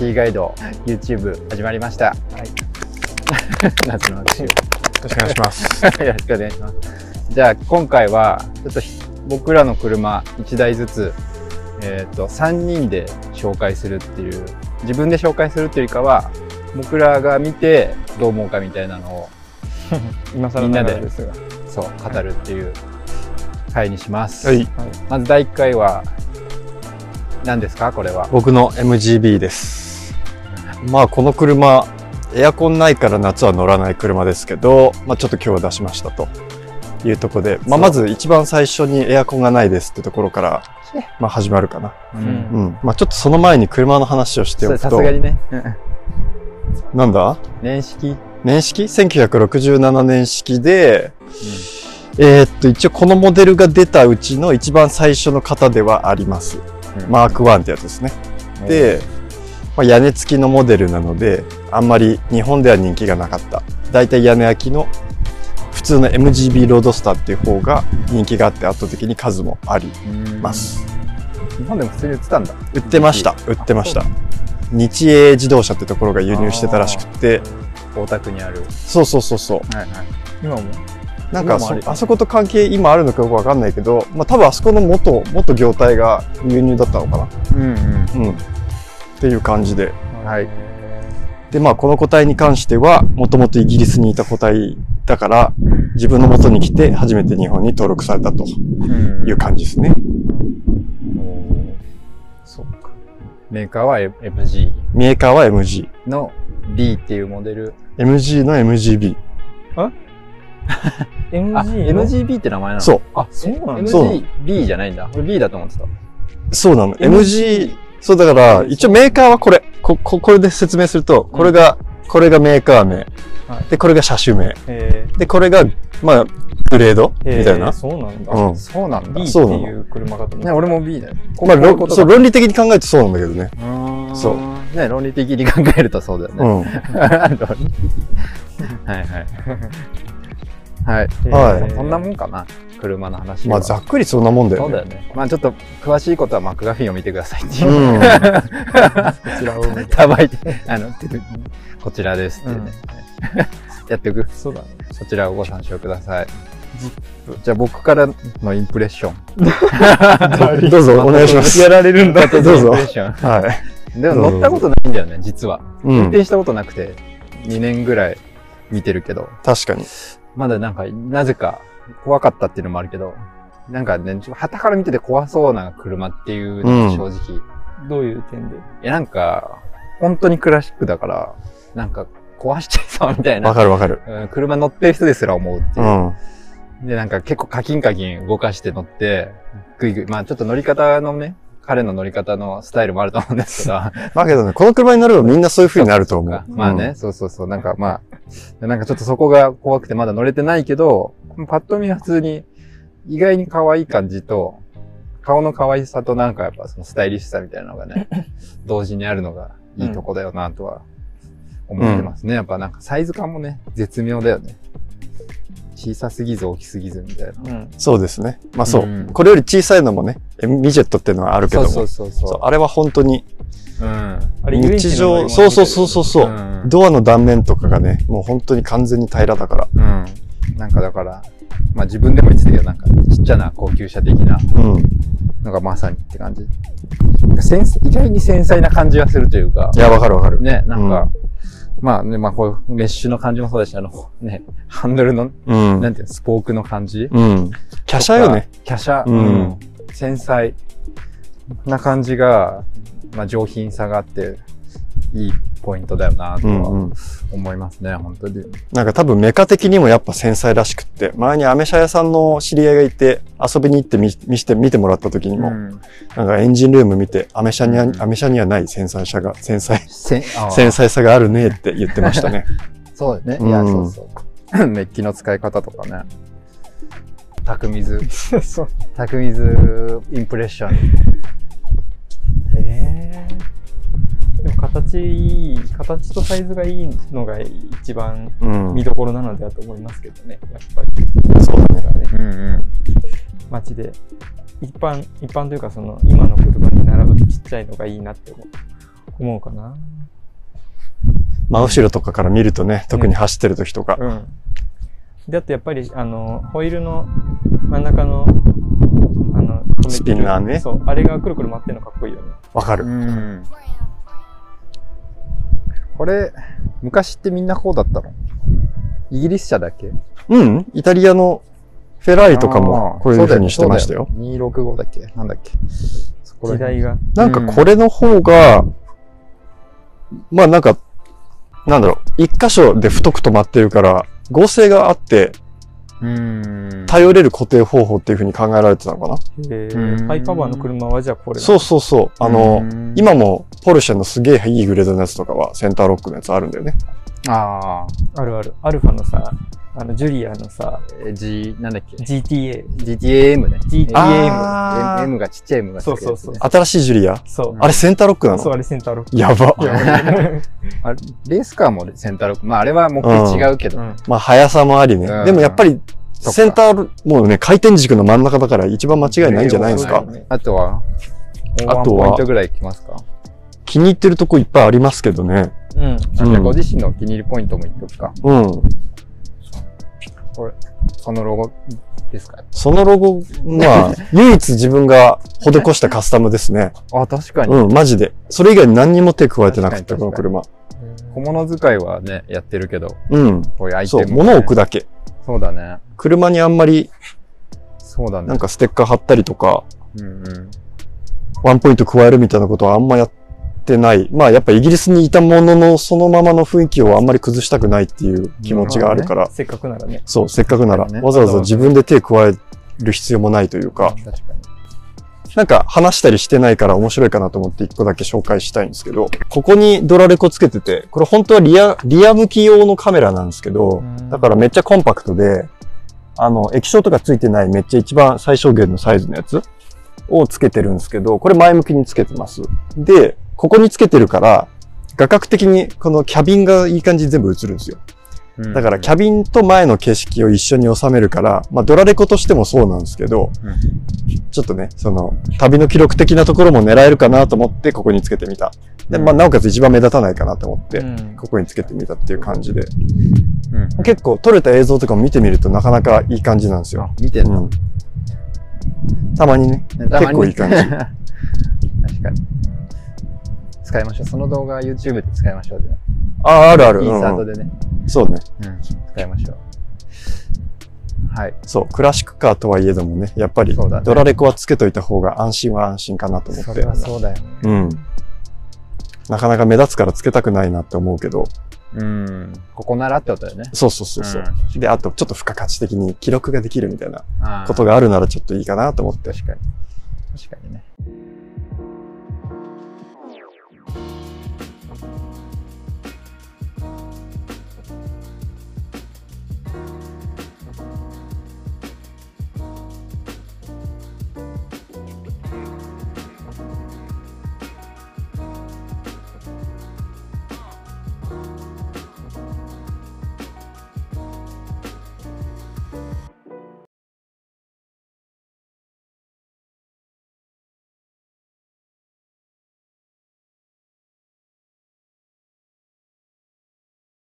シーガイド YouTube 始まりました。はい。夏の拍手。よろしくお願いします。よろしくお願いします。じゃあ今回はちょっとひ僕らの車1台ずつ、えっと3人で紹介するっていう自分で紹介するっていうよりかは僕らが見てどう思うかみたいなのを 今更みんなで。そう語るっていう回にします。はい。まず第1回は何ですか？これは。僕の MGB です。まあこの車、エアコンないから夏は乗らない車ですけど、まあちょっと今日は出しましたというところで、まあまず一番最初にエアコンがないですってところから、まあ始まるかな。ううんうん。まあちょっとその前に車の話をしておくと、さすがにね。なんだ？年式、年式 ?1967 年式で、えーっと、一応このモデルが出たうちの一番最初の型ではあります。マーク1ってやつですね。で、まあ、屋根付きのモデルなので、あんまり日本では人気がなかった。だいたい屋根空きの普通の MGB ロードスターっていう方が人気があって圧倒的に数もありうんます。日本でも普通に売ってたんだ。売ってました。売ってました。日英自動車ってところが輸入してたらしくて、大田区にある。そうそうそうそう。はいはい。今も？なんかあるそこと関係今あるのかよくわかんないけど、まあ多分あそこの元、元業態が輸入だったのかな。うんうん。っていう感じで。はいで、まあこの個体に関しては、もともとイギリスにいた個体だから、自分の元に来て初めて日本に登録されたとうん。いう感じですね。そうか。メーカーは MG メーカーは MG。の B っていうモデル。MG の MGB。MG あ、の MGB って名前なの？そう。あ、そうなんだ MGB じゃないんだ。俺 B だと思ってた。そうなの。MG、そうだから、一応メーカーはこれ。こ、こ、これで説明すると、これが、これがメーカー名。はいで、これが車種名。えで、これが、まあ、グレード？ー、みたいな？そうなんだ。うん。そうなんだ。B っていう車かと思ね、った。俺も B だよ。まあ、そう、論理的に考えるとそうなんだけどね。うーんそうね、論理的に考えるとそうだよね。うん。はい はい。はい。えーはいそんなもんかな。車の話は。まあ、ざっくりそんなもんだよね。そうだよね。まあちょっと詳しいことはマクガフィンを見てくださいっていう。うん。こちらを見て。たばいて、あの、こちらですっていうね。やっておく？そうだね。そちらをご参照ください。じゃあ僕からのインプレッション。どうぞ、お願いします。やられるんだ。どうぞインプレッショはい。ン。でも乗ったことないんだよね、実は。うん。運転したことなくて、2年ぐらい見てるけど、確かに。まだなんか、なぜか怖かったっていうのもあるけど、なんかね、旗から見てて怖そうな車っていうのが正直。どういう点で？いや、なんか、本当にクラシックだから、なんか壊しちゃいそうみたいわな。かるわかる。うん車乗ってる人ですら思うっていうう。ん。で、なんか結構カキンカキン動かして乗って、ぐいぐい、まあちょっと乗り方のね、彼の乗り方のスタイルもあると思うんですけど。だけどね、この車に乗ればみんなそういう風になると思う。まあね、そうそうそう、なんかまあ、なんかちょっとそこが怖くてまだ乗れてないけど、パッと見は普通に意外に可愛い感じと、顔の可愛さとなんかやっぱそのスタイリッシュさみたいなのがね、同時にあるのがいいとこだよなとは思ってますね。やっぱなんかサイズ感もね、絶妙だよね。小さすぎず大きすぎずみたいな。うん。そうですね。まあそううん。これより小さいのもね、えミジェットっていうのはあるけども。そうそうそうそう。そうあれは本当にうん。日常、そうそうそうそうそう、うんドアの断面とかがね、もう本当に完全に平らだから。うん。なんかだから、まあ自分でも言ってたけど、なんかちっちゃな高級車的なうん。のがまさにって感じ。なん意外に繊細な感じがするというかい、や、わかるわかる。ね、なんか、まあね、まあこういうメッシュの感じもそうだし、あの、ね、ハンドルの、うん。なんていうの、スポークの感じうん。華奢よね。。華奢、うんうん繊細な感じが、まあ上品さがあって、いいポイントだよなとはうんうん。思いますね、本当に。なんか多分メカ的にもやっぱ繊細らしくって、前にアメ車屋さんの知り合いがいて、遊びに行って見見して、見てもらった時にも、うんなんかエンジンルーム見て、アメ車には、アメ車にはない繊細さが、繊細、繊細さがあるねって言ってましたね。そうだね。うんいや、そうそう。メッキの使い方とかね。タクミズ。タクミズインプレッション。でも形いい、形とサイズがいいのが一番うん。見どころなのではと思いますけどね、やっぱり。そうだね。ねうんうん。街で。一般、一般というかその今の車に並ぶちっちゃいのがいいなって思思うかな。真後ろとかから見るとね、特に走ってる時とか。うん。で、あとやっぱり、あの、ホイールの真ん中の、あの、スピンナーねそう。あれがくるくる回ってるのかっこいいよね。わかる。うん。これ、昔ってみんなこうだったの？イギリス車だっけ？うん、イタリアのフェラーリとかもこういう風にしてましたよ。。265だっけ？なんだっけ？そこら辺時代が。なんかこれの方が、まあなんか、なんだろう、一箇所で太く止まってるから、合成があって、うん。頼れる固定方法っていう風に考えられてたのかな？ハイパワーの車はじゃあこれなそうそうそう。あの、うん、今もポルシェのすげえいいグレードのやつとかはセンターロックのやつあるんだよね。ああ、あるある。アルファのさ、あの、ジュリアのさ、え G、なんだっけ？GTA。?GTAM ね。GTAM M がちっちゃい M がつくやつねそうそう新しいジュリア？そう。あれセンターロックなそう、のあれセンターロック。やば。あれレースカーもセンターロック。まああれは目的違うけど。うん。まあ速さもありね。うんでもやっぱり、センター、もうね、回転軸の真ん中だから一番間違いないんじゃないですか？あとはあとは？ポイントぐらいきますか？気に入ってるとこいっぱいありますけどね。うん。あじゃあご自身のお気に入りポイントも言っとくか。うん。そのロゴですか？そのロゴ、まあ、唯一自分が施したカスタムですね。あ、確かに。うん、マジで。それ以外に何にも手加えてなくて、確かにこの車。小物使いはね、やってるけど、うん。こういうアイそう、物を置くだけ。そうだね。車にあんまり、そうだね。なんかステッカー貼ったりとか、うんうん。ワンポイント加えるみたいなことはあんまやってない。まあ、やっぱイギリスにいたもののそのままの雰囲気をあんまり崩したくないっていう気持ちがあるから、せっかくならね。そう、せっかくなら、ねわざわざ自分で手加える必要もないというか、確かに。なんか話したりしてないから面白いかなと思って一個だけ紹介したいんですけど、ここにドラレコつけてて、これ本当はリア、リア向き用のカメラなんですけど、だからめっちゃコンパクトで、あの、液晶とかついてないめっちゃ一番最小限のサイズのやつをつけてるんですけど、これ前向きにつけてます。で、ここにつけてるから、画角的にこのキャビンがいい感じに全部映るんですよ。うんだからキャビンと前の景色を一緒に収めるから、まあドラレコとしてもそうなんですけど、ちょっとね、その、旅の記録的なところも狙えるかなと思ってここにつけてみた。で、まあなおかつ一番目立たないかなと思って、うんここにつけてみたっていう感じで。うん。結構撮れた映像とかも見てみるとなかなかいい感じなんですよ。見てんの、うん。たまにね、結構いい感じ。確かに。使いましょう。その動画 YouTube で使いましょう。ああ、あるある。インうんうんサートでね。そうね。うん。使いましょう。はい。そう、クラシックカーとはいえどもね、やっぱりドラレコはつけといた方が安心は安心かなと思ってそれ。はそうだよね。うん。なかなか目立つからつけたくないなって思うけど、うん。ここならってことだよね。そうそうそうそう。んで、あとちょっと付加価値的に記録ができるみたいなことがあるならちょっといいかなと思って。確かに。確かにね。